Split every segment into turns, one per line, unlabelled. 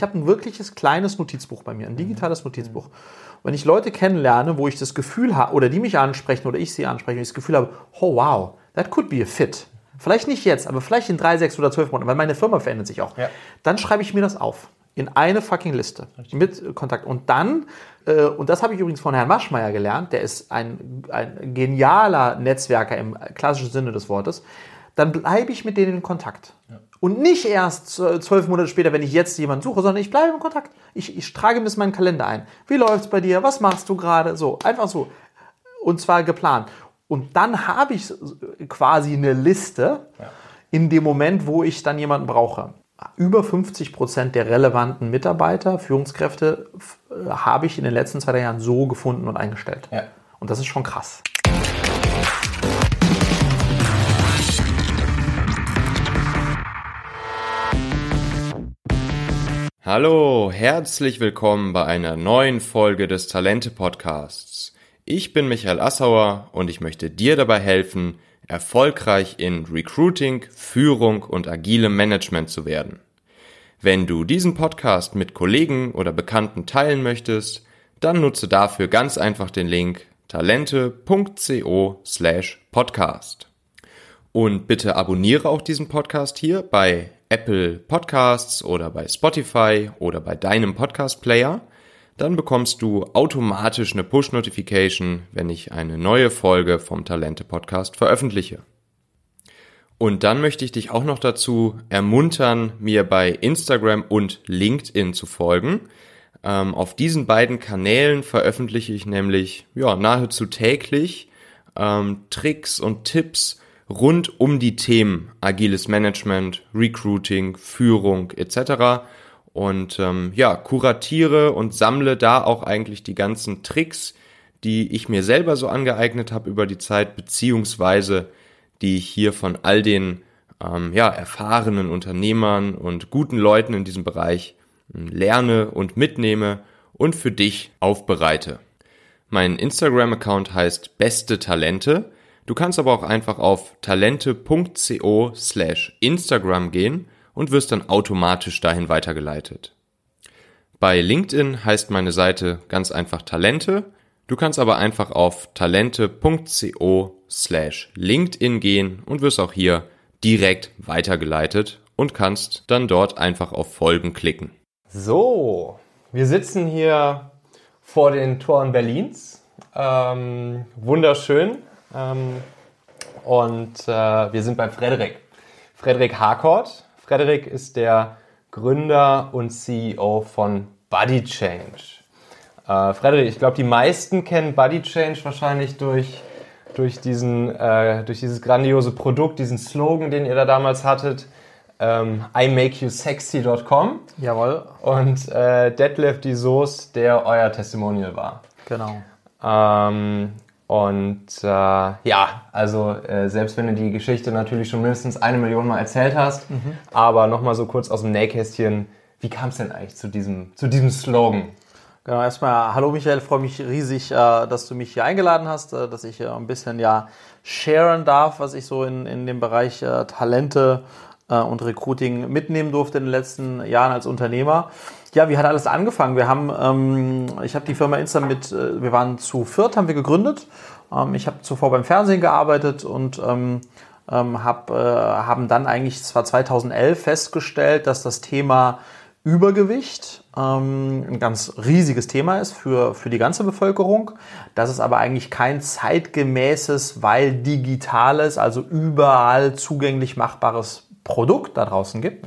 Ich habe ein wirkliches kleines Notizbuch bei mir, ein digitales Notizbuch. Wenn ich Leute kennenlerne, wo ich das Gefühl habe, oder die mich ansprechen oder ich sie anspreche, und ich das Gefühl habe, oh wow, that could be a fit. Vielleicht nicht jetzt, aber vielleicht in drei, sechs oder zwölf Monaten, weil meine Firma verändert sich auch.
Ja.
Dann schreibe ich mir das auf. In eine fucking Liste. Mit Kontakt. Und dann, äh, und das habe ich übrigens von Herrn Maschmeyer gelernt, der ist ein, ein genialer Netzwerker im klassischen Sinne des Wortes, dann bleibe ich mit denen in Kontakt. Und nicht erst zwölf Monate später, wenn ich jetzt jemanden suche, sondern ich bleibe in Kontakt. Ich, ich trage mir meinen Kalender ein. Wie läuft's bei dir? Was machst du gerade? So, einfach so. Und zwar geplant. Und dann habe ich quasi eine Liste in dem Moment, wo ich dann jemanden brauche. Über 50 Prozent der relevanten Mitarbeiter, Führungskräfte, äh, habe ich in den letzten zwei drei Jahren so gefunden und eingestellt.
Ja.
Und das ist schon krass.
Hallo, herzlich willkommen bei einer neuen Folge des Talente Podcasts. Ich bin Michael Assauer und ich möchte dir dabei helfen, erfolgreich in Recruiting, Führung und agilem Management zu werden. Wenn du diesen Podcast mit Kollegen oder Bekannten teilen möchtest, dann nutze dafür ganz einfach den Link talente.co slash podcast. Und bitte abonniere auch diesen Podcast hier bei Apple Podcasts oder bei Spotify oder bei deinem Podcast Player. Dann bekommst du automatisch eine Push-Notification, wenn ich eine neue Folge vom Talente Podcast veröffentliche. Und dann möchte ich dich auch noch dazu ermuntern, mir bei Instagram und LinkedIn zu folgen. Ähm, auf diesen beiden Kanälen veröffentliche ich nämlich ja, nahezu täglich ähm, Tricks und Tipps rund um die Themen agiles Management, Recruiting, Führung etc. Und ähm, ja, kuratiere und sammle da auch eigentlich die ganzen Tricks, die ich mir selber so angeeignet habe über die Zeit, beziehungsweise die ich hier von all den ähm, ja, erfahrenen Unternehmern und guten Leuten in diesem Bereich ähm, lerne und mitnehme und für dich aufbereite. Mein Instagram-Account heißt Beste Talente. Du kannst aber auch einfach auf talente.co slash Instagram gehen und wirst dann automatisch dahin weitergeleitet. Bei LinkedIn heißt meine Seite ganz einfach Talente. Du kannst aber einfach auf talente.co slash LinkedIn gehen und wirst auch hier direkt weitergeleitet und kannst dann dort einfach auf Folgen klicken.
So, wir sitzen hier vor den Toren Berlins. Ähm, wunderschön. Ähm, und äh, wir sind bei Frederik. Frederik Harcourt. Frederik ist der Gründer und CEO von Body Change. Äh, Frederik, ich glaube, die meisten kennen Body Change wahrscheinlich durch, durch, diesen, äh, durch dieses grandiose Produkt, diesen Slogan, den ihr da damals hattet. Ähm, IMakeYouSexy.com
Jawohl,
und äh, Detlef die Soße, der euer Testimonial war.
genau.
Ähm, und äh, ja, also äh, selbst wenn du die Geschichte natürlich schon mindestens eine Million Mal erzählt hast, aber nochmal so kurz aus dem Nähkästchen, wie kam es denn eigentlich zu diesem, zu diesem Slogan?
Genau, erstmal, hallo Michael, freue mich riesig, äh, dass du mich hier eingeladen hast, äh, dass ich ein bisschen ja sharen darf, was ich so in, in dem Bereich äh, Talente äh, und Recruiting mitnehmen durfte in den letzten Jahren als Unternehmer. Ja, wie hat alles angefangen? Wir haben, ähm, ich habe die Firma Insta mit, äh, wir waren zu viert, haben wir gegründet. Ähm, ich habe zuvor beim Fernsehen gearbeitet und ähm, ähm, hab, äh, haben dann eigentlich, zwar 2011 festgestellt, dass das Thema Übergewicht ähm, ein ganz riesiges Thema ist für, für die ganze Bevölkerung. Das ist aber eigentlich kein zeitgemäßes, weil digitales, also überall zugänglich machbares Produkt da draußen gibt.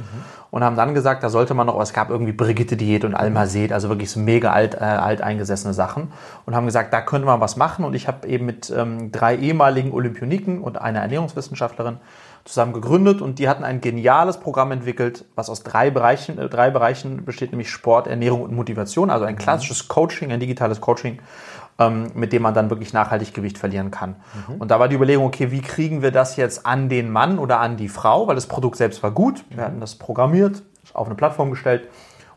Und haben dann gesagt, da sollte man noch, es gab irgendwie Brigitte-Diät und Almased, also wirklich so mega alt, äh, alteingesessene Sachen. Und haben gesagt, da könnte man was machen. Und ich habe eben mit ähm, drei ehemaligen Olympioniken und einer Ernährungswissenschaftlerin zusammen gegründet und die hatten ein geniales Programm entwickelt, was aus drei Bereichen, äh, drei Bereichen besteht, nämlich Sport, Ernährung und Motivation, also ein klassisches Coaching, ein digitales Coaching, ähm, mit dem man dann wirklich nachhaltig Gewicht verlieren kann. Und da war die Überlegung, okay, wie kriegen wir das jetzt an den Mann oder an die Frau, weil das Produkt selbst war gut, wir hatten das programmiert, auf eine Plattform gestellt.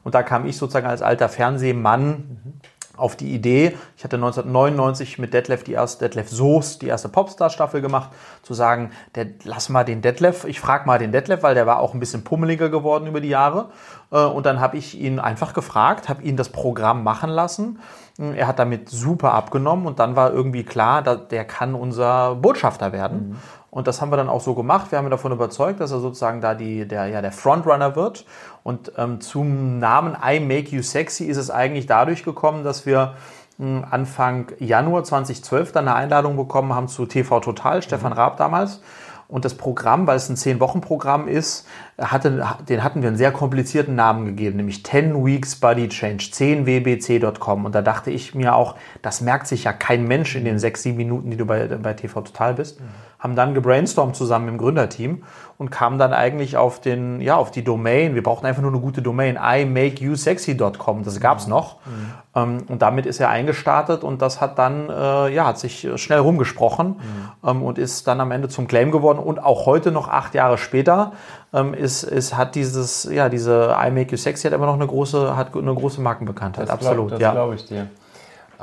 Und da kam ich sozusagen als alter Fernsehmann auf die Idee, ich hatte 1999 mit Detlef die erste Detlef Soos die erste Popstar-Staffel gemacht, zu sagen, der, lass mal den Detlef, ich frage mal den Detlef, weil der war auch ein bisschen pummeliger geworden über die Jahre. Äh, und dann habe ich ihn einfach gefragt, habe ihn das Programm machen lassen. Er hat damit super abgenommen und dann war irgendwie klar, der kann unser Botschafter werden. Mhm. Und das haben wir dann auch so gemacht. Wir haben ihn davon überzeugt, dass er sozusagen da die, der, ja, der Frontrunner wird. Und ähm, zum Namen I Make You Sexy ist es eigentlich dadurch gekommen, dass wir hm, Anfang Januar 2012 dann eine Einladung bekommen haben zu TV Total, Stefan mhm. Raab damals. Und das Programm, weil es ein 10-Wochen-Programm ist, hatte, den hatten wir einen sehr komplizierten Namen gegeben, nämlich 10 Weeks Body Change, 10wbc.com. Und da dachte ich mir auch, das merkt sich ja kein Mensch in den sechs, sieben Minuten, die du bei, bei TV Total bist. Mhm haben dann gebrainstormt zusammen im Gründerteam und kamen dann eigentlich auf den, ja, auf die Domain. Wir brauchten einfach nur eine gute Domain, imakeyousexy.com. Das gab's mhm. noch. Mhm. Ähm, und damit ist er eingestartet und das hat dann, äh, ja, hat sich schnell rumgesprochen mhm. ähm, und ist dann am Ende zum Claim geworden. Und auch heute noch acht Jahre später ähm, ist, ist, hat dieses, ja, diese I Make You Sexy hat immer noch eine große, hat eine große Markenbekanntheit.
Das
Absolut.
Glaub, das ja. glaube ich dir.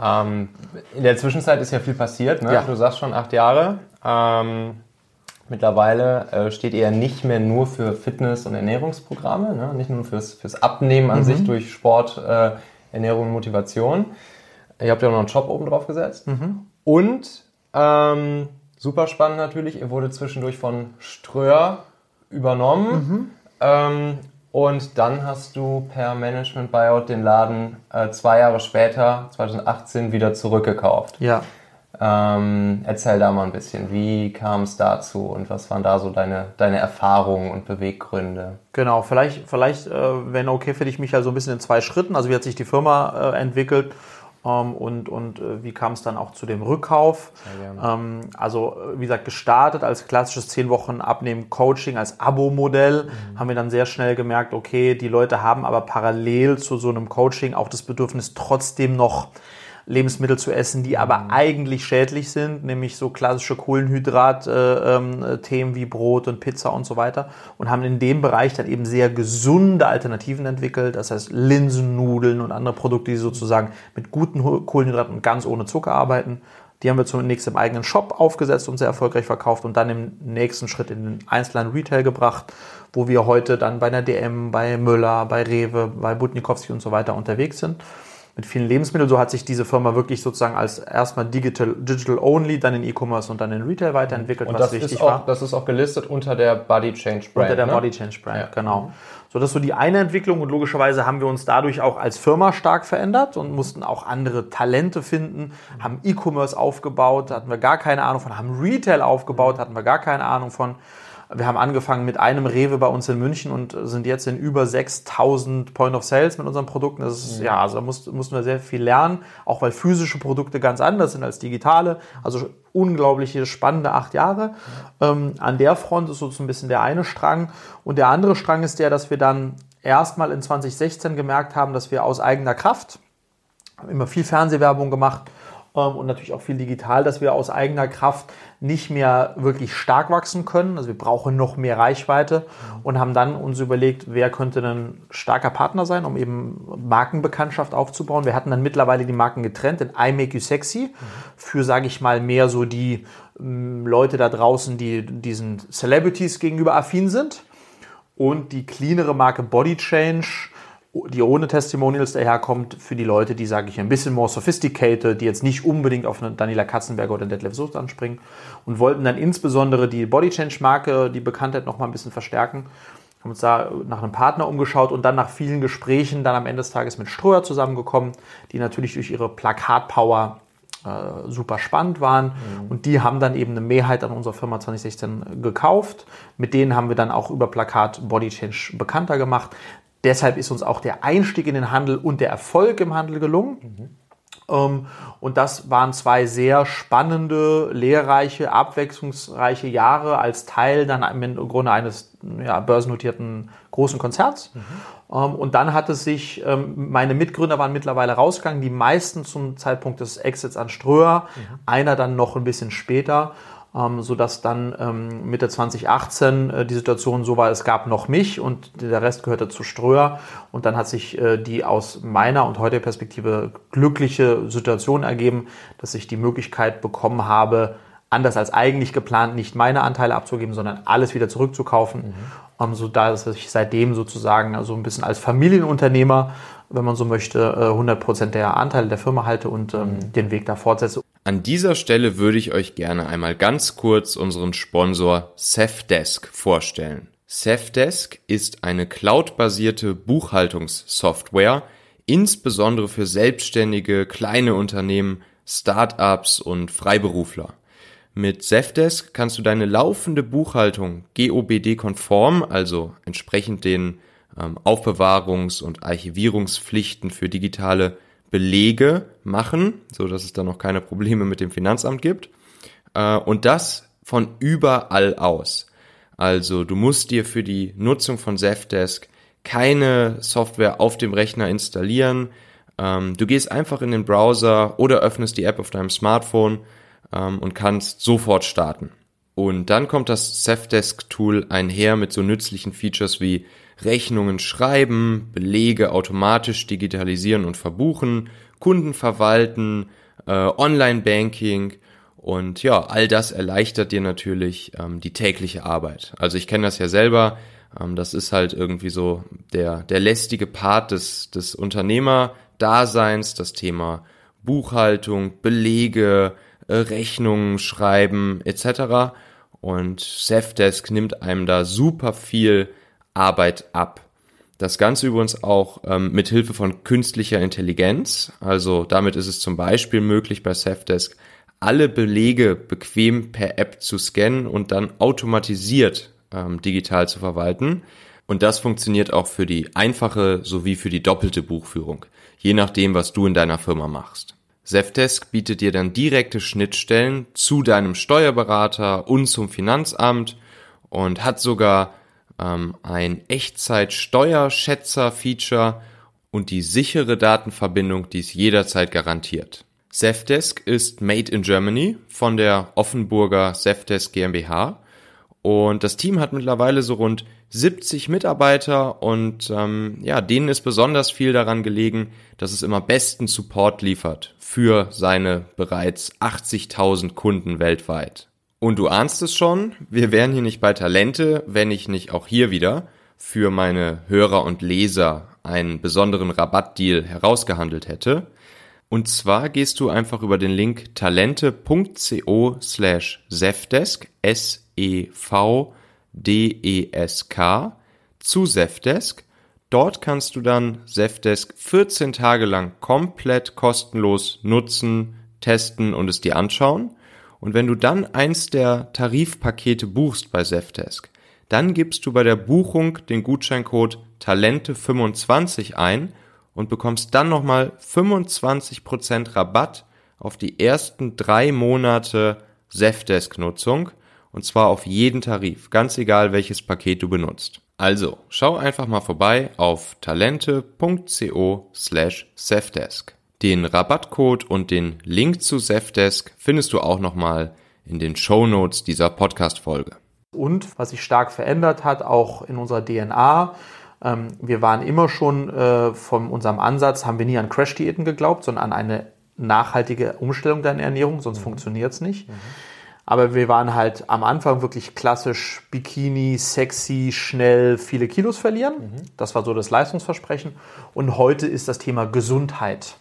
Ähm, in der Zwischenzeit ist ja viel passiert. Ne? Ja. Du sagst schon acht Jahre. Ähm, mittlerweile äh, steht ihr nicht mehr nur für Fitness- und Ernährungsprogramme, ne? nicht nur fürs, fürs Abnehmen an mhm. sich durch Sport, äh, Ernährung und Motivation. Ihr habt ja noch einen Job oben drauf gesetzt. Mhm. Und ähm, super spannend natürlich, ihr wurde zwischendurch von Ströer übernommen. Mhm. Ähm, und dann hast du per Management Buyout den Laden äh, zwei Jahre später, 2018, wieder zurückgekauft.
Ja.
Ähm, erzähl da mal ein bisschen, wie kam es dazu und was waren da so deine, deine Erfahrungen und Beweggründe?
Genau, vielleicht, vielleicht äh, wenn okay für dich, Michael, so ein bisschen in zwei Schritten. Also wie hat sich die Firma äh, entwickelt ähm, und, und äh, wie kam es dann auch zu dem Rückkauf? Ähm, also äh, wie gesagt, gestartet als klassisches 10 Wochen Abnehmen-Coaching, als Abo-Modell, mhm. haben wir dann sehr schnell gemerkt, okay, die Leute haben aber parallel zu so einem Coaching auch das Bedürfnis trotzdem noch Lebensmittel zu essen, die aber mhm. eigentlich schädlich sind, nämlich so klassische Kohlenhydrat-Themen äh, ähm, wie Brot und Pizza und so weiter und haben in dem Bereich dann eben sehr gesunde Alternativen entwickelt, das heißt Linsennudeln und andere Produkte, die sozusagen mit guten Kohlenhydraten und ganz ohne Zucker arbeiten. Die haben wir zunächst im eigenen Shop aufgesetzt und sehr erfolgreich verkauft und dann im nächsten Schritt in den einzelnen Retail gebracht, wo wir heute dann bei einer DM, bei Müller, bei Rewe, bei Butnikowski und so weiter unterwegs sind mit vielen Lebensmitteln. So hat sich diese Firma wirklich sozusagen als erstmal digital, digital only, dann in E-Commerce und dann in Retail weiterentwickelt,
und was das wichtig ist auch, war. Das ist auch gelistet unter der Body Change Brand.
Unter der ne? Body Change Brand, ja. genau. So, das ist so die eine Entwicklung und logischerweise haben wir uns dadurch auch als Firma stark verändert und mussten auch andere Talente finden, haben E-Commerce aufgebaut, da hatten wir gar keine Ahnung von, haben Retail aufgebaut, hatten wir gar keine Ahnung von. Wir haben angefangen mit einem Rewe bei uns in München und sind jetzt in über 6000 Point of Sales mit unseren Produkten. Das ist, ja, also da mussten, mussten wir sehr viel lernen, auch weil physische Produkte ganz anders sind als digitale. Also unglaubliche, spannende acht Jahre. Ähm, an der Front ist so ein bisschen der eine Strang. Und der andere Strang ist der, dass wir dann erstmal in 2016 gemerkt haben, dass wir aus eigener Kraft, haben immer viel Fernsehwerbung gemacht, und natürlich auch viel digital, dass wir aus eigener Kraft nicht mehr wirklich stark wachsen können. Also wir brauchen noch mehr Reichweite und haben dann uns überlegt, wer könnte ein starker Partner sein, um eben Markenbekanntschaft aufzubauen. Wir hatten dann mittlerweile die Marken getrennt in I Make You Sexy für, sage ich mal, mehr so die ähm, Leute da draußen, die diesen Celebrities gegenüber affin sind und die cleanere Marke Body Change die ohne Testimonials daherkommt, für die Leute, die, sage ich, ein bisschen more sophisticated, die jetzt nicht unbedingt auf eine Daniela Katzenberger oder Detlef Soest anspringen und wollten dann insbesondere die Body Change Marke, die Bekanntheit noch mal ein bisschen verstärken. Haben uns da nach einem Partner umgeschaut und dann nach vielen Gesprächen dann am Ende des Tages mit Ströer zusammengekommen, die natürlich durch ihre Plakatpower äh, super spannend waren. Mhm. Und die haben dann eben eine Mehrheit an unserer Firma 2016 gekauft. Mit denen haben wir dann auch über Plakat Body Change bekannter gemacht. Deshalb ist uns auch der Einstieg in den Handel und der Erfolg im Handel gelungen. Mhm. Und das waren zwei sehr spannende, lehrreiche, abwechslungsreiche Jahre als Teil dann im Grunde eines ja, börsennotierten großen Konzerts. Mhm. Und dann hat es sich, ähm, meine Mitgründer waren mittlerweile rausgegangen, die meisten zum Zeitpunkt des Exits an Ströer, mhm. einer dann noch ein bisschen später. Ähm, sodass dann ähm, Mitte 2018 äh, die Situation so war, es gab noch mich und der Rest gehörte zu Ströer. Und dann hat sich äh, die aus meiner und heutiger Perspektive glückliche Situation ergeben, dass ich die Möglichkeit bekommen habe, anders als eigentlich geplant, nicht meine Anteile abzugeben, sondern alles wieder zurückzukaufen. Mhm. Um, so dass ich seitdem sozusagen also ein bisschen als Familienunternehmer, wenn man so möchte, 100 äh, Prozent der Anteile der Firma halte und ähm, mhm. den Weg da fortsetze.
An dieser Stelle würde ich euch gerne einmal ganz kurz unseren Sponsor Safdesk vorstellen. Safdesk ist eine cloudbasierte Buchhaltungssoftware, insbesondere für selbstständige kleine Unternehmen, Startups und Freiberufler. Mit Zefdesk kannst du deine laufende Buchhaltung GOBD-konform, also entsprechend den ähm, Aufbewahrungs- und Archivierungspflichten für digitale Belege machen, so dass es dann noch keine Probleme mit dem Finanzamt gibt. Äh, und das von überall aus. Also du musst dir für die Nutzung von Zefdesk keine Software auf dem Rechner installieren. Ähm, du gehst einfach in den Browser oder öffnest die App auf deinem Smartphone ähm, und kannst sofort starten. Und dann kommt das Safdesk-Tool einher mit so nützlichen Features wie Rechnungen schreiben, Belege automatisch digitalisieren und verbuchen, Kunden verwalten, äh, Online-Banking und ja, all das erleichtert dir natürlich ähm, die tägliche Arbeit. Also ich kenne das ja selber, ähm, das ist halt irgendwie so der, der lästige Part des, des Unternehmerdaseins, das Thema Buchhaltung, Belege, äh, Rechnungen schreiben etc. Und Safdesk nimmt einem da super viel Arbeit ab. Das Ganze übrigens auch ähm, mit Hilfe von künstlicher Intelligenz. Also damit ist es zum Beispiel möglich bei Safdesk alle Belege bequem per App zu scannen und dann automatisiert ähm, digital zu verwalten. Und das funktioniert auch für die einfache sowie für die doppelte Buchführung, je nachdem, was du in deiner Firma machst. Zefdesk bietet dir dann direkte Schnittstellen zu deinem Steuerberater und zum Finanzamt und hat sogar ähm, ein Echtzeit-Steuerschätzer-Feature und die sichere Datenverbindung, die es jederzeit garantiert. Zefdesk ist made in Germany von der Offenburger Zefdesk GmbH und das Team hat mittlerweile so rund 70 Mitarbeiter und ähm, ja, denen ist besonders viel daran gelegen, dass es immer besten Support liefert für seine bereits 80.000 Kunden weltweit. Und du ahnst es schon, wir wären hier nicht bei Talente, wenn ich nicht auch hier wieder für meine Hörer und Leser einen besonderen Rabattdeal herausgehandelt hätte. Und zwar gehst du einfach über den Link talente.co slash Zefdesk, S-E-V D-E-S-K zu Zefdesk. Dort kannst du dann Zefdesk 14 Tage lang komplett kostenlos nutzen, testen und es dir anschauen. Und wenn du dann eins der Tarifpakete buchst bei Zefdesk, dann gibst du bei der Buchung den Gutscheincode Talente25 ein und bekommst dann nochmal 25% Rabatt auf die ersten drei Monate Zefdesk-Nutzung und zwar auf jeden Tarif, ganz egal welches Paket du benutzt. Also, schau einfach mal vorbei auf talente.co slash Zefdesk. Den Rabattcode und den Link zu Zefdesk findest du auch nochmal in den Show Notes dieser Podcast-Folge.
Und was sich stark verändert hat, auch in unserer DNA, ähm, wir waren immer schon äh, von unserem Ansatz, haben wir nie an Crash-Diäten geglaubt, sondern an eine nachhaltige Umstellung deiner Ernährung, sonst mhm. funktioniert es nicht. Mhm. Aber wir waren halt am Anfang wirklich klassisch Bikini, sexy, schnell, viele Kilos verlieren. Mhm. Das war so das Leistungsversprechen. Und heute ist das Thema Gesundheit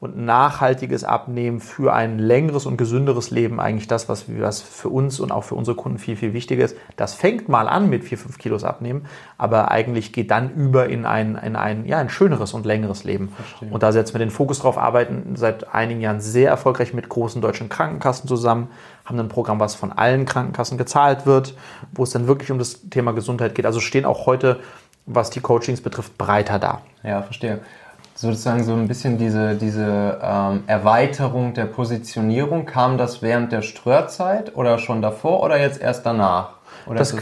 und nachhaltiges Abnehmen für ein längeres und gesünderes Leben eigentlich das, was, was für uns und auch für unsere Kunden viel, viel wichtiger ist. Das fängt mal an mit 4, 5 Kilos abnehmen, aber eigentlich geht dann über in ein, in ein, ja, ein schöneres und längeres Leben. Verstehe. Und da setzen wir den Fokus drauf, arbeiten seit einigen Jahren sehr erfolgreich mit großen deutschen Krankenkassen zusammen, haben ein Programm, was von allen Krankenkassen gezahlt wird, wo es dann wirklich um das Thema Gesundheit geht. Also stehen auch heute, was die Coachings betrifft, breiter da.
Ja, verstehe sozusagen so ein bisschen diese, diese ähm, Erweiterung der Positionierung, kam das während der Ströhrzeit oder schon davor oder jetzt erst danach?
Das,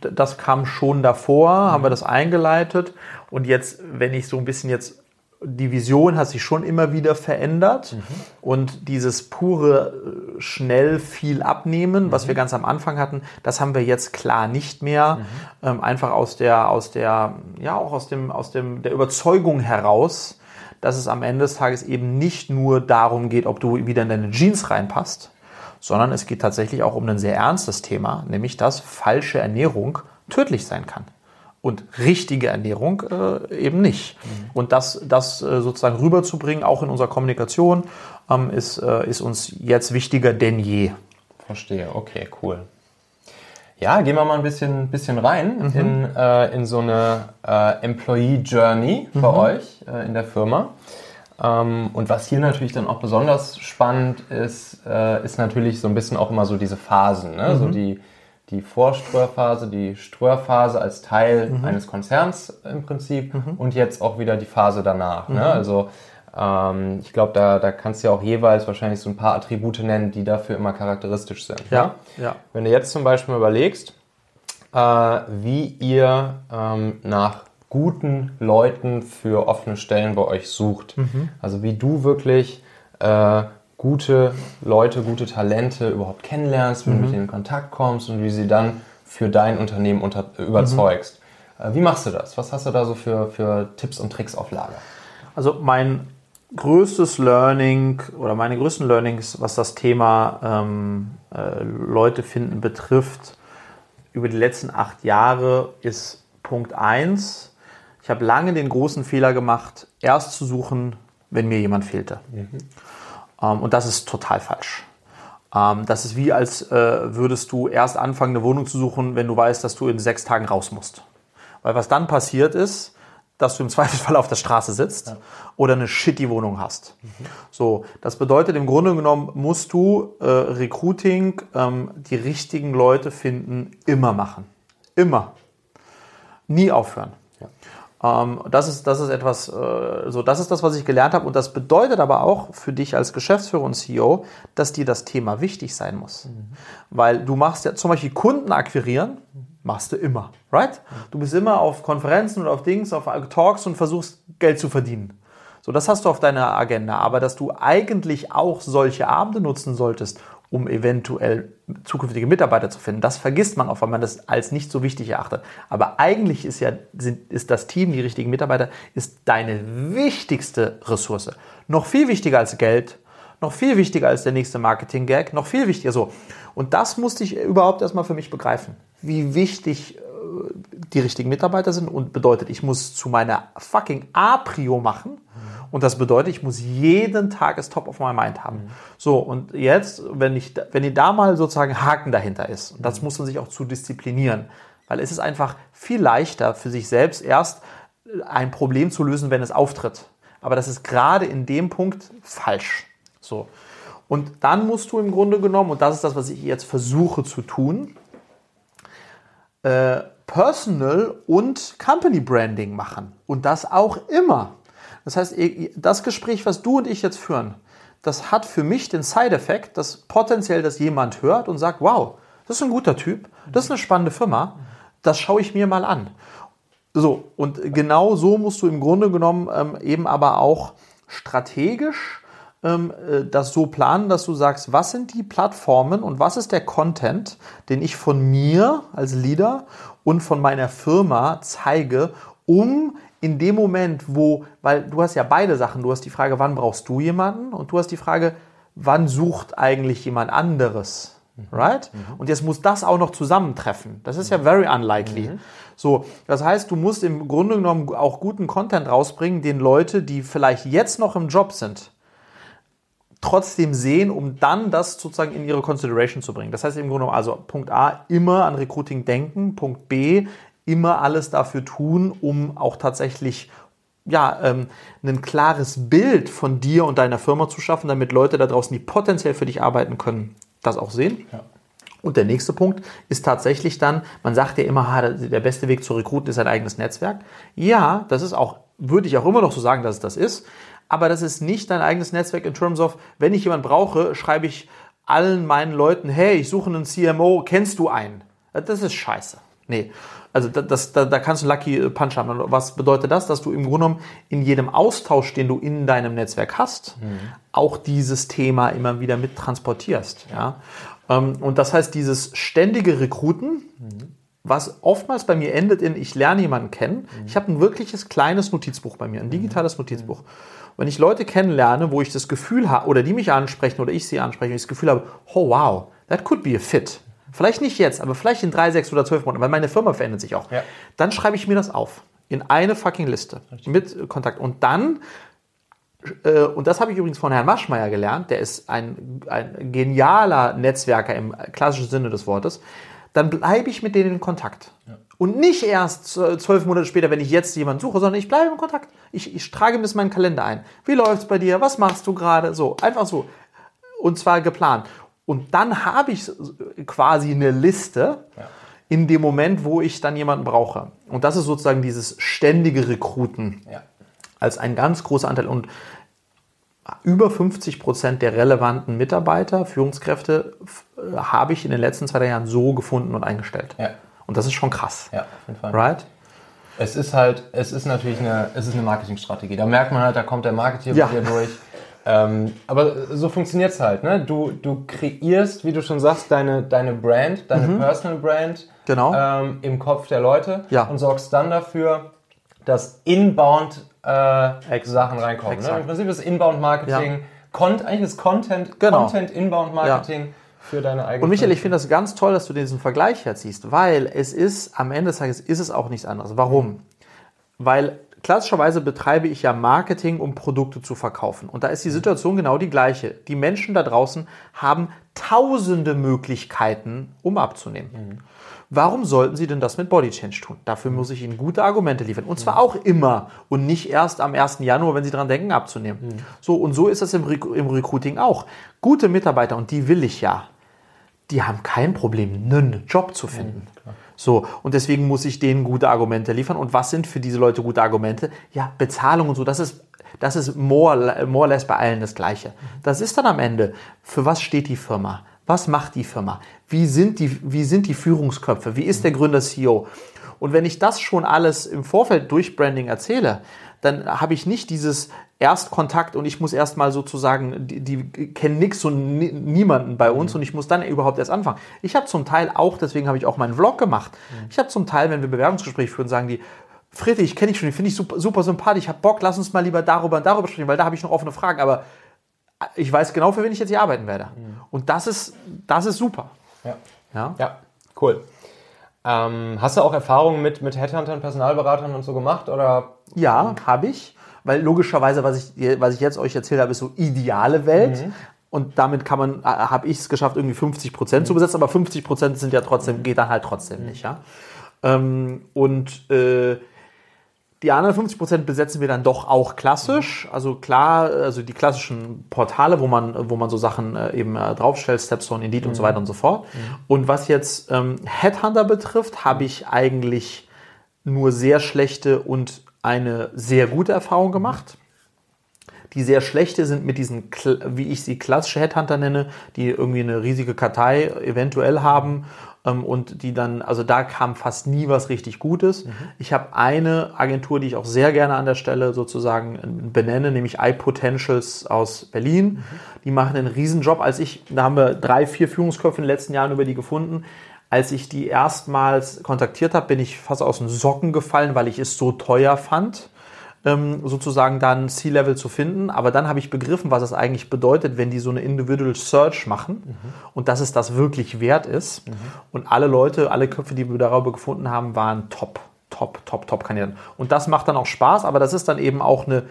das, kam schon davor, mhm. haben wir das eingeleitet und jetzt, wenn ich so ein bisschen jetzt die Vision hat sich schon immer wieder verändert
Mhm.
und dieses pure äh, schnell viel abnehmen, was
Mhm.
wir ganz am Anfang hatten, das haben wir jetzt klar nicht mehr.
Mhm.
Ähm, einfach aus der, aus der, ja auch aus dem, aus dem der Überzeugung heraus, dass es am Ende des Tages eben nicht nur darum geht, ob du wieder in deine Jeans reinpasst, sondern es geht tatsächlich auch um ein sehr ernstes Thema, nämlich dass falsche Ernährung tödlich sein kann. Und richtige Ernährung äh, eben nicht. Und das, das äh, sozusagen rüberzubringen, auch in unserer Kommunikation, ähm, ist, äh, ist uns jetzt wichtiger denn je.
Verstehe, okay, cool. Ja, gehen wir mal ein bisschen, bisschen rein in, äh, in so eine äh, Employee Journey bei euch äh, in der Firma. Ähm, und was hier natürlich dann auch besonders spannend ist, ist natürlich so ein bisschen auch immer so diese Phasen. Ne? So die, die Vorströhrphase, die Ströhrphase als Teil eines Konzerns im Prinzip und jetzt auch wieder die Phase danach. Ne? Also ähm, ich glaube, da, da kannst du ja auch jeweils wahrscheinlich so ein paar Attribute nennen, die dafür immer charakteristisch sind.
Ja,
ne?
ja.
Wenn du jetzt zum Beispiel mal überlegst, äh, wie ihr ähm, nach guten Leuten für offene Stellen bei euch sucht. Also wie du wirklich äh, gute Leute, gute Talente überhaupt kennenlernst, wie du mit denen in Kontakt kommst und wie sie dann für dein Unternehmen unter, überzeugst. Äh, wie machst du das? Was hast du da so für, für Tipps und Tricks auf Lager?
Also mein größtes Learning oder meine größten Learnings, was das Thema ähm, äh, Leute finden betrifft, über die letzten acht Jahre ist Punkt 1. Ich habe lange den großen Fehler gemacht, erst zu suchen, wenn mir jemand fehlte. Ähm, und das ist total falsch. Ähm, das ist wie, als äh, würdest du erst anfangen, eine Wohnung zu suchen, wenn du weißt, dass du in sechs Tagen raus musst. Weil was dann passiert ist, dass du im Zweifelsfall auf der Straße sitzt oder eine shitty Wohnung hast. So, das bedeutet im Grunde genommen musst du äh, Recruiting, ähm, die richtigen Leute finden, immer machen. Immer. Nie aufhören. Ähm, das, ist, das ist etwas, äh, so, das ist das, was ich gelernt habe. Und das bedeutet aber auch für dich als Geschäftsführer und CEO, dass dir das Thema wichtig sein muss. Weil du machst ja zum Beispiel Kunden akquirieren, machst du immer, right? Du bist immer auf Konferenzen oder auf Dings, auf Talks und versuchst Geld zu verdienen. So, das hast du auf deiner Agenda. Aber dass du eigentlich auch solche Abende nutzen solltest, um eventuell zukünftige Mitarbeiter zu finden, das vergisst man oft, weil man das als nicht so wichtig erachtet. Aber eigentlich ist ja sind, ist das Team, die richtigen Mitarbeiter, ist deine wichtigste Ressource. Noch viel wichtiger als Geld, noch viel wichtiger als der nächste Marketing-Gag, noch viel wichtiger so. Und das musste ich überhaupt erstmal für mich begreifen, wie wichtig die richtigen Mitarbeiter sind und bedeutet, ich muss zu meiner fucking A-Prio machen. Und das bedeutet, ich muss jeden Tag es top of my mind haben. So, und jetzt, wenn ich, wenn ihr da mal sozusagen Haken dahinter ist, und das muss man sich auch zu disziplinieren, weil es ist einfach viel leichter für sich selbst erst ein Problem zu lösen, wenn es auftritt. Aber das ist gerade in dem Punkt falsch. So. Und dann musst du im Grunde genommen, und das ist das, was ich jetzt versuche zu tun, äh, Personal und Company Branding machen. Und das auch immer. Das heißt, das Gespräch, was du und ich jetzt führen, das hat für mich den Side-Effekt, dass potenziell das jemand hört und sagt, wow, das ist ein guter Typ, das ist eine spannende Firma, das schaue ich mir mal an. So, und genau so musst du im Grunde genommen ähm, eben aber auch strategisch ähm, äh, das so planen, dass du sagst, was sind die Plattformen und was ist der Content, den ich von mir als Leader und von meiner Firma zeige, um in dem Moment, wo, weil du hast ja beide Sachen, du hast die Frage, wann brauchst du jemanden und du hast die Frage, wann sucht eigentlich jemand anderes? Right? Und jetzt muss das auch noch zusammentreffen. Das ist ja very unlikely. So, das heißt, du musst im Grunde genommen auch guten Content rausbringen, den Leute, die vielleicht jetzt noch im Job sind, trotzdem sehen, um dann das sozusagen in ihre Consideration zu bringen. Das heißt im Grunde genommen, also Punkt A, immer an Recruiting denken. Punkt B, immer alles dafür tun, um auch tatsächlich ja, ähm, ein klares Bild von dir und deiner Firma zu schaffen, damit Leute da draußen, die potenziell für dich arbeiten können, das auch sehen.
Ja.
Und der nächste Punkt ist tatsächlich dann, man sagt ja immer, ha, der beste Weg zu rekruten ist ein eigenes Netzwerk. Ja, das ist auch, würde ich auch immer noch so sagen, dass es das ist. Aber das ist nicht dein eigenes Netzwerk in terms of, wenn ich jemanden brauche, schreibe ich allen meinen Leuten, hey, ich suche einen CMO, kennst du einen? Das ist scheiße. Nee. Also da- das, da, da kannst du Lucky Punch haben. Was bedeutet das? Dass du im Grunde genommen in jedem Austausch, den du in deinem Netzwerk hast, auch dieses Thema immer wieder mit transportierst. Ja? Ähm, Und das heißt, dieses ständige Rekruten, was oftmals bei mir endet in, ich lerne jemanden kennen. Ich habe ein wirkliches kleines Notizbuch bei mir, ein digitales Notizbuch. Wenn ich Leute kennenlerne, wo ich das Gefühl habe, oder die mich ansprechen oder ich sie anspreche, und ich das Gefühl habe, oh wow, that could be a fit. Vielleicht nicht jetzt, aber vielleicht in drei, sechs oder zwölf Monaten, weil meine Firma verändert sich auch.
Ja.
Dann schreibe ich mir das auf. In eine fucking Liste. Mit Kontakt. Und dann äh, und das habe ich übrigens von Herrn Maschmeyer gelernt, der ist ein, ein genialer Netzwerker im klassischen Sinne des Wortes, dann bleibe ich mit denen in Kontakt. Und nicht erst zwölf Monate später, wenn ich jetzt jemanden suche, sondern ich bleibe in Kontakt. Ich, ich trage mir meinen Kalender ein. Wie läuft's bei dir? Was machst du gerade? So, einfach so. Und zwar geplant. Und dann habe ich quasi eine Liste in dem Moment, wo ich dann jemanden brauche. Und das ist sozusagen dieses ständige Rekruten
Ja.
als ein ganz großer Anteil. Und über 50 Prozent der relevanten Mitarbeiter, Führungskräfte, äh, habe ich in den letzten zwei drei Jahren so gefunden und eingestellt.
Ja.
Und das ist schon krass.
Ja, auf jeden Fall.
Right?
Es ist halt, es ist natürlich eine, es ist eine Marketingstrategie. Da merkt man halt, da kommt der Marketeer
Ja.
dir durch. Ähm, aber so funktioniert es halt. Ne? Du, du kreierst, wie du schon sagst, deine, deine Brand, deine Personal Brand
Mhm. Genau.
ähm, im Kopf der Leute
Ja.
und sorgst dann dafür, dass inbound äh, Sachen reinkommen. Ne? Im Prinzip ist Inbound Marketing, Con eigentlich ist Content,
Genau.
Content Inbound Marketing für deine eigene
Und Michael, ich finde das ganz toll, dass du diesen Vergleich herziehst, weil es ist, am Ende des Tages ist es auch nichts anderes. Warum? Weil klassischerweise betreibe ich ja Marketing, um Produkte zu verkaufen. Und da ist die Situation genau die gleiche. Die Menschen da draußen haben tausende Möglichkeiten, um abzunehmen. Warum sollten sie denn das mit Body Change tun? Dafür muss ich ihnen gute Argumente liefern. Und zwar auch immer und nicht erst am 1. Januar, wenn sie dran denken, abzunehmen. So, und so ist das im, Rec im Recruiting auch. Gute Mitarbeiter, und die will ich ja, die haben kein Problem, einen Job zu finden. So, und deswegen muss ich denen gute Argumente liefern. Und was sind für diese Leute gute Argumente? Ja, Bezahlung und so, das ist, das ist more, more or less bei allen das Gleiche. Das ist dann am Ende, für was steht die Firma? Was macht die Firma? Wie sind die, wie sind die Führungsköpfe? Wie ist der Gründer CEO? Und wenn ich das schon alles im Vorfeld durch Branding erzähle, dann habe ich nicht dieses Erstkontakt und ich muss erstmal sozusagen, die, die kennen nix und ni niemanden bei uns und ich muss dann überhaupt erst anfangen. Ich habe zum Teil auch, deswegen habe ich auch meinen Vlog gemacht, ich habe zum Teil, wenn wir Bewerbungsgespräche führen, sagen die, Friedrich, ich kenne dich schon, die finde ich super, super sympathisch, ich habe Bock, lass uns mal lieber darüber und darüber sprechen, weil da habe ich noch offene Fragen, aber ich weiß genau, für wen ich jetzt hier arbeiten werde. Und das ist, das ist super.
Ja.
Ja?
Ja, cool. Ähm, hast du auch Erfahrungen mit, mit Headhuntern, Personalberatern und so gemacht? Oder?
Ja, habe ich. Weil logischerweise, was ich, was ich jetzt euch erzählt habe, ist so ideale Welt. Und damit kann man, habe ich es geschafft, irgendwie 50 Prozent zu besetzen, aber 50 Prozent sind ja trotzdem, geht dann halt trotzdem nicht, ja. Ähm, und äh, die anderen 50 Prozent besetzen wir dann doch auch klassisch. Also klar, also die klassischen Portale, wo man, wo man so Sachen äh, eben äh, draufstellt, Stepstone, Indeed und so weiter und so fort. Und was jetzt ähm, Headhunter betrifft, habe ich eigentlich nur sehr schlechte und eine sehr gute Erfahrung gemacht. Die sehr schlechte sind mit diesen, wie ich sie klassische Headhunter nenne, die irgendwie eine riesige Kartei eventuell haben ähm, und die dann, also da kam fast nie was richtig Gutes. Ich habe eine Agentur, die ich auch sehr gerne an der Stelle sozusagen äh, benenne, nämlich iPotentials aus Berlin. Die machen einen Riesenjob. Als ich, da haben wir drei, vier Führungsköpfe in den letzten Jahren über die gefunden. Als ich die erstmals kontaktiert habe, bin ich fast aus den Socken gefallen, weil ich es so teuer fand ähm, sozusagen dann C-Level zu finden. Aber dann habe ich begriffen, was es eigentlich bedeutet, wenn die so eine Individual Search machen und dass es das wirklich wert ist. Und alle Leute, alle Köpfe, die wir darüber gefunden haben, waren top, top, top, top Kandidaten. Und das macht dann auch Spaß, aber das ist dann eben auch eine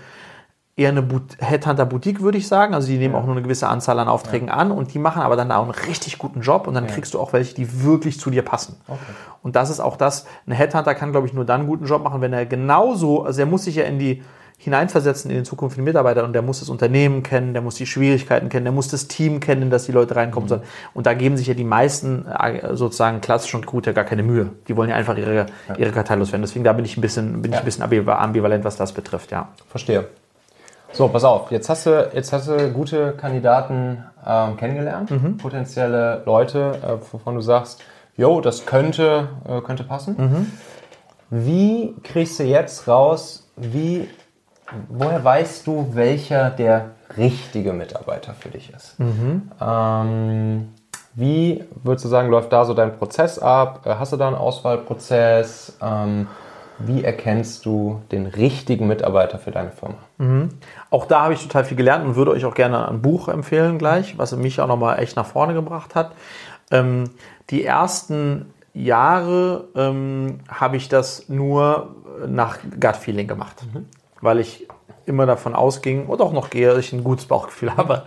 eher eine Bout- Headhunter-Boutique, würde ich sagen. Also die nehmen auch nur eine gewisse Anzahl an Aufträgen an und die machen aber dann auch einen richtig guten Job und dann kriegst du auch welche, die wirklich zu dir passen. Und das ist auch das, ein Headhunter kann, glaube ich, nur dann einen guten Job machen, wenn er genauso, also er muss sich ja in die hineinversetzen in den zukünftigen Mitarbeiter und der muss das Unternehmen kennen, der muss die Schwierigkeiten kennen, der muss das Team kennen, in das die Leute reinkommen sollen. Und da geben sich ja die meisten äh, sozusagen klassischen Recruiter gar keine Mühe. Die wollen ja einfach ihre, ihre Kartei loswerden. Deswegen da bin ich ein bisschen, bin ich ein bisschen ambival- ambivalent, was das betrifft, ja.
Verstehe. So, pass auf, jetzt hast du, jetzt hast du gute Kandidaten ähm, kennengelernt, potenzielle Leute, äh, wovon du sagst,
jo, das könnte, äh, könnte passen. Wie kriegst du jetzt raus, wie, woher weißt du, welcher der richtige Mitarbeiter für dich ist? Ähm, wie würdest du sagen, läuft da so dein Prozess ab? Äh, Hast du da einen Auswahlprozess? Ähm, wie erkennst du den richtigen Mitarbeiter für deine Firma?
Auch da habe ich total viel gelernt und würde euch auch gerne ein Buch empfehlen gleich, was mich auch nochmal echt nach vorne gebracht hat. Ähm, die ersten Jahre ähm, habe ich das nur nach Gut-Feeling gemacht, weil ich immer davon ausging und auch noch gehe, dass ich ein gutes Bauchgefühl habe.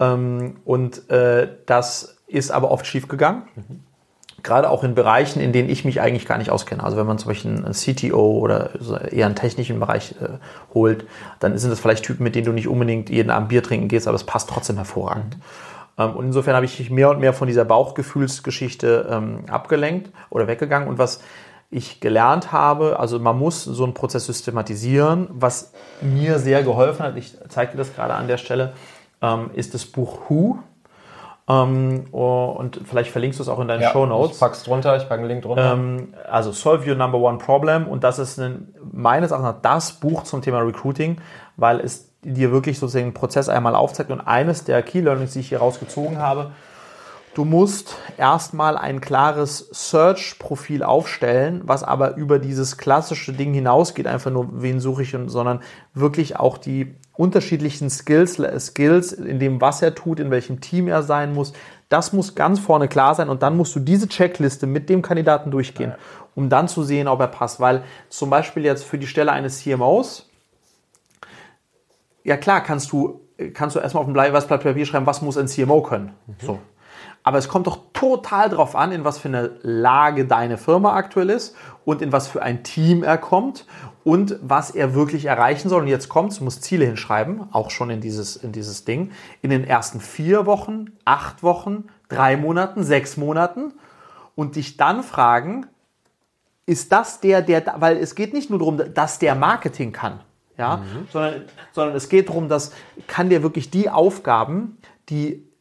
Ähm, und äh, das ist aber oft schief gegangen. Gerade auch in Bereichen, in denen ich mich eigentlich gar nicht auskenne. Also wenn man zum Beispiel einen CTO oder eher einen technischen Bereich äh, holt, dann sind das vielleicht Typen, mit denen du nicht unbedingt jeden Abend Bier trinken gehst, aber es passt trotzdem hervorragend. Ähm, und insofern habe ich mich mehr und mehr von dieser Bauchgefühlsgeschichte ähm, abgelenkt oder weggegangen. Und was ich gelernt habe, also man muss so einen Prozess systematisieren. Was mir sehr geholfen hat, ich zeige dir das gerade an der Stelle, ähm, ist das Buch Who. Ähm, oh, und vielleicht verlinkst du es auch in deinen Show Notes.
Ich pack's drunter, ich packe einen Link drunter.
Ähm, also Solve Your Number One Problem und das ist ein, meines Erachtens das Buch zum Thema Recruiting, weil es dir wirklich sozusagen den Prozess einmal aufzeigt und eines der Key Learnings, die ich hier rausgezogen habe, du musst erstmal ein klares Search-Profil aufstellen, was aber über dieses klassische Ding hinausgeht, einfach nur wen suche ich, und, sondern wirklich auch die unterschiedlichen Skills, Skills in dem, was er tut, in welchem Team er sein muss, das muss ganz vorne klar sein und dann musst du diese Checkliste mit dem Kandidaten durchgehen, um dann zu sehen, ob er passt. Weil zum Beispiel jetzt für die Stelle eines CMOs, ja klar, kannst du, kannst du erstmal auf ein Blei- was Blatt Papier schreiben, was muss ein CMO können. So. Aber es kommt doch total drauf an, in was für eine Lage deine Firma aktuell ist und in was für ein Team er kommt und was er wirklich erreichen soll. Und jetzt kommt's, du musst Ziele hinschreiben, auch schon in dieses, in dieses Ding. In den ersten vier Wochen, acht Wochen, drei Monaten, sechs Monaten und dich dann fragen, ist das der, der, weil es geht nicht nur darum, dass der Marketing kann, ja, sondern, sondern es geht darum, dass kann der wirklich die Aufgaben, die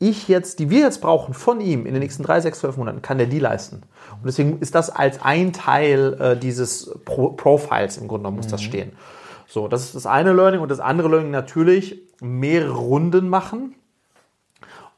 ich jetzt, die wir jetzt brauchen von ihm in den nächsten drei, sechs, zwölf Monaten, kann der die leisten. Und deswegen ist das als ein Teil äh, dieses Pro Profiles im Grunde genommen muss das stehen. So, das ist das eine Learning und das andere Learning natürlich mehrere Runden machen,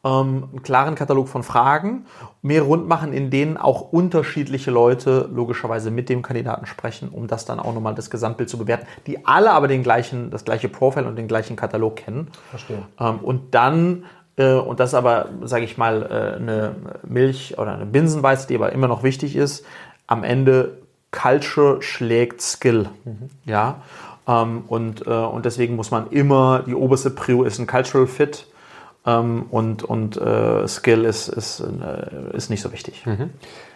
ähm, einen klaren Katalog von Fragen, mehrere Runden machen, in denen auch unterschiedliche Leute logischerweise mit dem Kandidaten sprechen, um das dann auch nochmal das Gesamtbild zu bewerten, die alle aber den gleichen, das gleiche Profil und den gleichen Katalog kennen.
Verstehe.
Ähm, und dann, und das ist aber, sage ich mal, äh, eine Milch oder eine Binsenweisheit, die aber immer noch wichtig ist, am Ende Culture schlägt Skill. Ja. Ähm, und, äh, und deswegen muss man immer, die oberste Prio ist ein Cultural Fit. Ähm, und und äh, Skill ist, ist, äh, ist nicht so wichtig.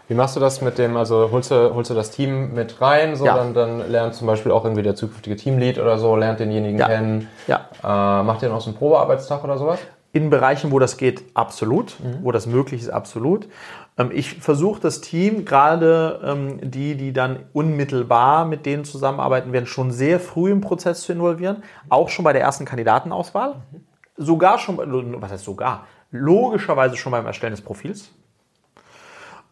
Wie machst du das mit dem, also holst du, holst du das Team mit rein, so
Ja.
dann, dann lernt zum Beispiel auch irgendwie der zukünftige Teamlead oder so, lernt denjenigen
Ja.
kennen.
Ja.
Äh, macht ihr noch so einen Probearbeitstag oder sowas?
In Bereichen, wo das geht, absolut. Wo das möglich ist, absolut. Ähm, ich versuche das Team, gerade ähm, die, die dann unmittelbar mit denen zusammenarbeiten werden, schon sehr früh im Prozess zu involvieren. Auch schon bei der ersten Kandidatenauswahl. Sogar schon, was heißt sogar? Logischerweise schon beim Erstellen des Profils.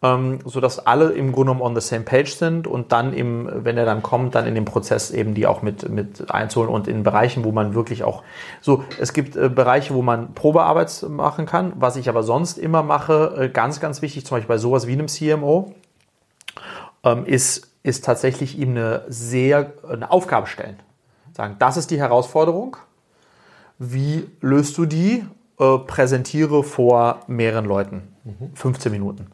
Ähm, sodass alle im Grunde genommen on the same page sind und dann im, wenn er dann kommt, dann in dem Prozess eben die auch mit, mit einzuholen und in Bereichen, wo man wirklich auch so, es gibt äh, Bereiche, wo man Probearbeit machen kann, was ich aber sonst immer mache, äh, ganz, ganz wichtig, zum Beispiel bei sowas wie einem CMO, ähm, ist, ist tatsächlich ihm eine sehr, eine Aufgabe stellen. Sagen, das ist die Herausforderung. Wie löst du die? Äh, präsentiere vor mehreren Leuten. 15 Minuten.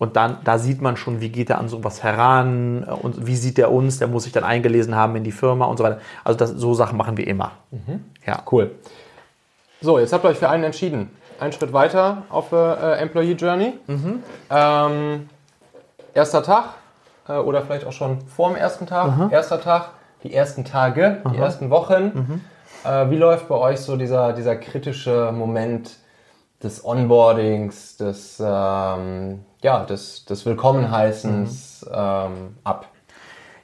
Und dann, da sieht man schon, wie geht er an sowas heran äh, und wie sieht er uns, der muss sich dann eingelesen haben in die Firma und so weiter. Also das, so Sachen machen wir immer. Ja.
Cool. So, jetzt habt ihr euch für einen entschieden. Ein Schritt weiter auf äh, Employee Journey. Ähm, erster Tag äh, oder vielleicht auch schon vor dem ersten Tag. Erster Tag, die ersten Tage, die ersten Wochen. Äh, wie läuft bei euch so dieser, dieser kritische Moment des Onboardings, des, ähm, ja, des, des Willkommenheißens ähm, ab?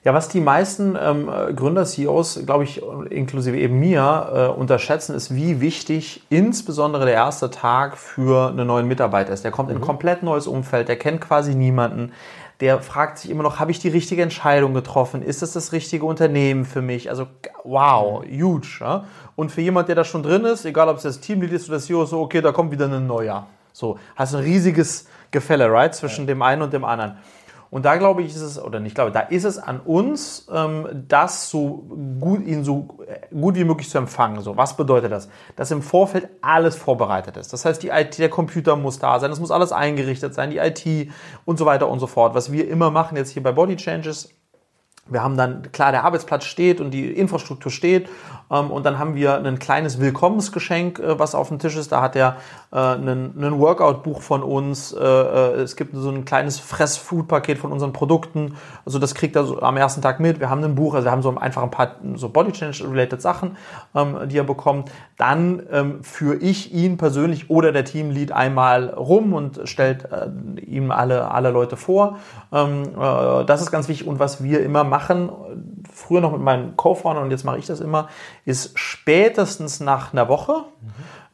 Ja, was die meisten ähm, Gründer, CEOs, glaube ich, inklusive eben mir, äh, unterschätzen, ist, wie wichtig insbesondere der erste Tag für einen neuen Mitarbeiter ist. Der kommt in ein komplett neues Umfeld, der kennt quasi niemanden. Der fragt sich immer noch, habe ich die richtige Entscheidung getroffen? Ist das das richtige Unternehmen für mich? Also, wow, huge. Ja? Und für jemand, der da schon drin ist, egal ob es das Teamlead ist oder CEO, so, okay, da kommt wieder ein neuer. So, hast ein riesiges Gefälle, right, zwischen ja. dem einen und dem anderen. Und da glaube ich, ist es, oder nicht glaube, da ist es an uns, ähm, das so gut, ihn so gut wie möglich zu empfangen. So, was bedeutet das? Dass im Vorfeld alles vorbereitet ist. Das heißt, die IT, der Computer muss da sein, es muss alles eingerichtet sein, die IT und so weiter und so fort. Was wir immer machen jetzt hier bei Body Changes, wir haben dann, klar, der Arbeitsplatz steht und die Infrastruktur steht. Ähm, und dann haben wir ein kleines Willkommensgeschenk, äh, was auf dem Tisch ist. Da hat er äh, ein Workout-Buch von uns. Äh, es gibt so ein kleines Fress-Food-Paket von unseren Produkten. Also das kriegt er so am ersten Tag mit. Wir haben ein Buch, also wir haben so einfach ein paar so Body Change-related Sachen, ähm, die er bekommt. Dann ähm, führe ich ihn persönlich oder der Teamlead einmal rum und stellt ihm alle, alle Leute vor. Das ist ganz wichtig. Und was wir immer machen, früher noch mit meinen Co-Foundern und jetzt mache ich das immer, ist spätestens nach einer Woche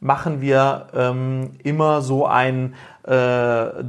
machen wir ähm, immer so ein äh,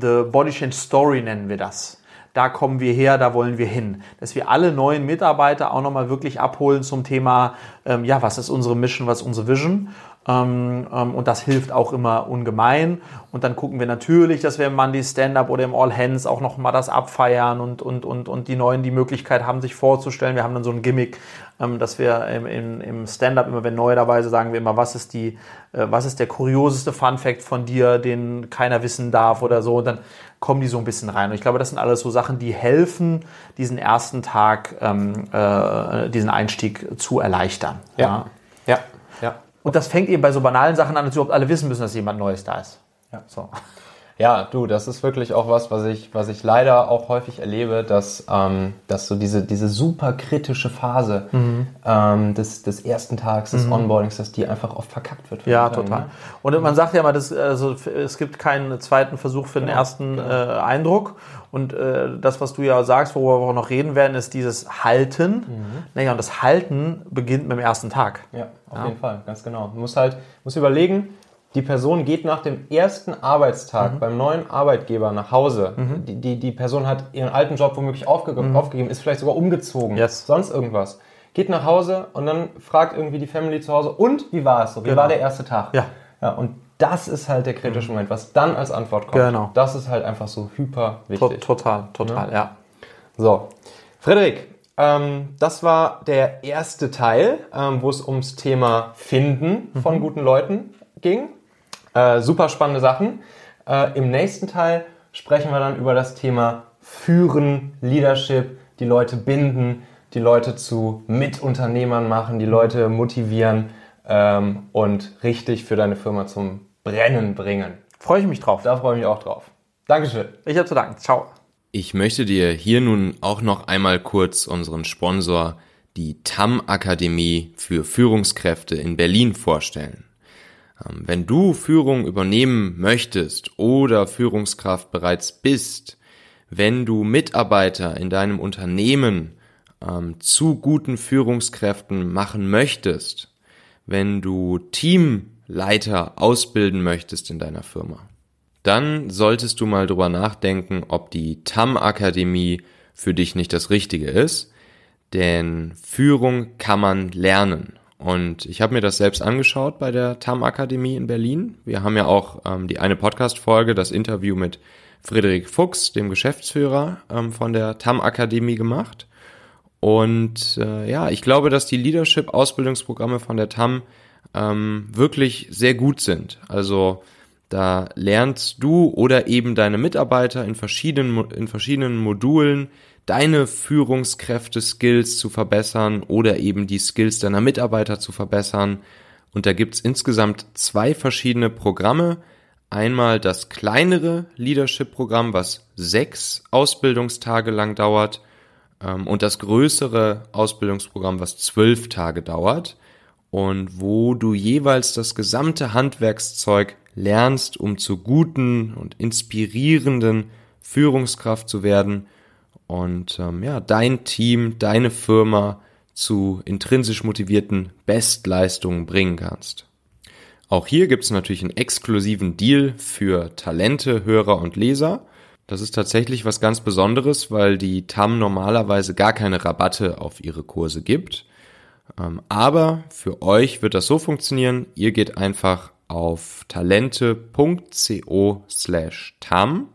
The Body Change Story nennen wir das da kommen wir her, da wollen wir hin. Dass wir alle neuen Mitarbeiter auch nochmal wirklich abholen zum Thema, ähm, ja, was ist unsere Mission, was ist unsere Vision ähm, ähm, und das hilft auch immer ungemein. Und dann gucken wir natürlich, dass wir im Monday Stand-Up oder im All Hands auch nochmal das abfeiern und, und, und, und die Neuen die Möglichkeit haben, sich vorzustellen. Wir haben dann so ein Gimmick, ähm, dass wir im, im, im Stand-Up immer, wenn neue dabei sind, sagen wir immer, was ist, die, äh, was ist der kurioseste Fun-Fact von dir, den keiner wissen darf oder so. Und dann kommen die so ein bisschen rein. Und ich glaube, das sind alles so Sachen, die helfen, diesen ersten Tag, ähm, äh, diesen Einstieg zu erleichtern.
ja. ja. ja.
Und das fängt eben bei so banalen Sachen an, dass überhaupt alle wissen müssen, dass jemand Neues da ist.
Ja. So. Ja, du, das ist wirklich auch was, was ich, was ich leider auch häufig erlebe, dass, ähm, dass so diese, diese super kritische Phase mhm. ähm, des, des ersten Tags, des mhm. Onboardings, dass die einfach oft verkackt wird.
Ja, total. Ne? Und man sagt ja immer, dass, also, es gibt keinen zweiten Versuch für den genau, ersten genau. Äh, Eindruck. Und äh, das, was du ja sagst, worüber wir auch noch reden werden, ist dieses Halten. Mhm. Naja, und das Halten beginnt mit dem ersten Tag.
Ja, auf ja. jeden Fall, ganz genau. Du musst halt musst überlegen, die Person geht nach dem ersten Arbeitstag mhm. beim neuen Arbeitgeber nach Hause. Mhm. Die, die, die, Person hat ihren alten Job womöglich aufge mhm. aufgegeben, ist vielleicht sogar umgezogen,
yes.
sonst irgendwas. Geht nach Hause und dann fragt irgendwie die Family zu Hause, und wie war es so? Wie genau. war der erste Tag?
Ja.
ja. Und das ist halt der kritische mhm. Moment, was dann als Antwort kommt.
Genau.
Das ist halt einfach so hyper wichtig.
Total, total, ja. ja.
So, Frederik, ähm, das war der erste Teil, ähm, wo es ums Thema Finden von mhm. guten Leuten ging. Äh, super spannende Sachen. Äh, Im nächsten Teil sprechen wir dann über das Thema Führen, Leadership, die Leute binden, die Leute zu Mitunternehmern machen, die Leute motivieren ähm, und richtig für deine Firma zum Brennen bringen.
Freue ich mich drauf.
Da freue ich mich auch drauf. Dankeschön.
Ich habe zu danken. Ciao.
Ich möchte dir hier nun auch noch einmal kurz unseren Sponsor, die TAM Akademie für Führungskräfte in Berlin vorstellen. Ähm, wenn du Führung übernehmen möchtest oder Führungskraft bereits bist, wenn du Mitarbeiter in deinem Unternehmen ähm, zu guten Führungskräften machen möchtest, wenn du Teamleiter ausbilden möchtest in deiner Firma, dann solltest du mal drüber nachdenken, ob die TAM Akademie für dich nicht das Richtige ist, denn Führung kann man lernen. Und ich habe mir das selbst angeschaut bei der TAM Akademie in Berlin. Wir haben ja auch ähm, die eine Podcast-Folge, das Interview mit Friedrich Fuchs, dem Geschäftsführer ähm, von der TAM Akademie gemacht. Und äh, ja, ich glaube, dass die Leadership-Ausbildungsprogramme von der TAM ähm, wirklich sehr gut sind. Also da lernst du oder eben deine Mitarbeiter in verschiedenen, in verschiedenen Modulen deine Führungskräfte-Skills zu verbessern oder eben die Skills deiner Mitarbeiter zu verbessern. Und da gibt's insgesamt zwei verschiedene Programme. Einmal das kleinere Leadership-Programm, was sechs Ausbildungstage lang dauert, ähm, und das größere Ausbildungsprogramm, was zwölf Tage dauert und wo du jeweils das gesamte Handwerkszeug lernst, um zu guten und inspirierenden Führungskraft zu werden und ähm, ja, dein Team, deine Firma zu intrinsisch motivierten Bestleistungen bringen kannst. Auch hier gibt es natürlich einen exklusiven Deal für Talente, Hörer und Leser. Das ist tatsächlich was ganz Besonderes, weil die TAM normalerweise gar keine Rabatte auf ihre Kurse gibt. Ähm, aber für euch wird das so funktionieren, ihr geht einfach auf talente.co slash TAM.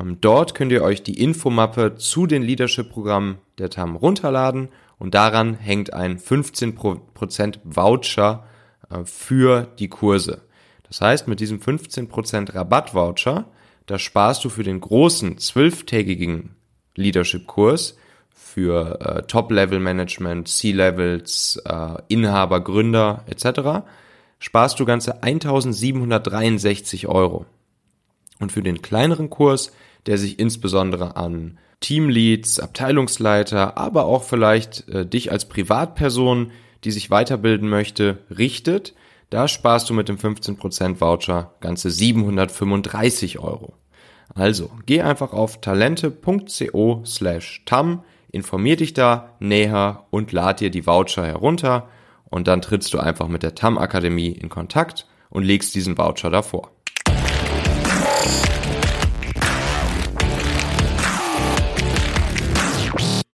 Ähm, dort könnt ihr euch die Infomappe zu den Leadership-Programmen der TAM runterladen und daran hängt ein 15% Voucher äh, für die Kurse. Das heißt, mit diesem 15% Rabattvoucher, da sparst du für den großen zwölftägigen Leadership-Kurs für äh, Top-Level-Management, C-Levels, äh, Inhaber, Gründer etc. sparst du ganze 1763 Euro. Und für den kleineren Kurs, der sich insbesondere an Teamleads, Abteilungsleiter, aber auch vielleicht äh, dich als Privatperson die sich weiterbilden möchte, richtet, da sparst du mit dem 15% Voucher ganze 735 Euro. Also, geh einfach auf talente.co slash tam, informier dich da näher und lad dir die Voucher herunter und dann trittst du einfach mit der TAM Akademie in Kontakt und legst diesen Voucher davor.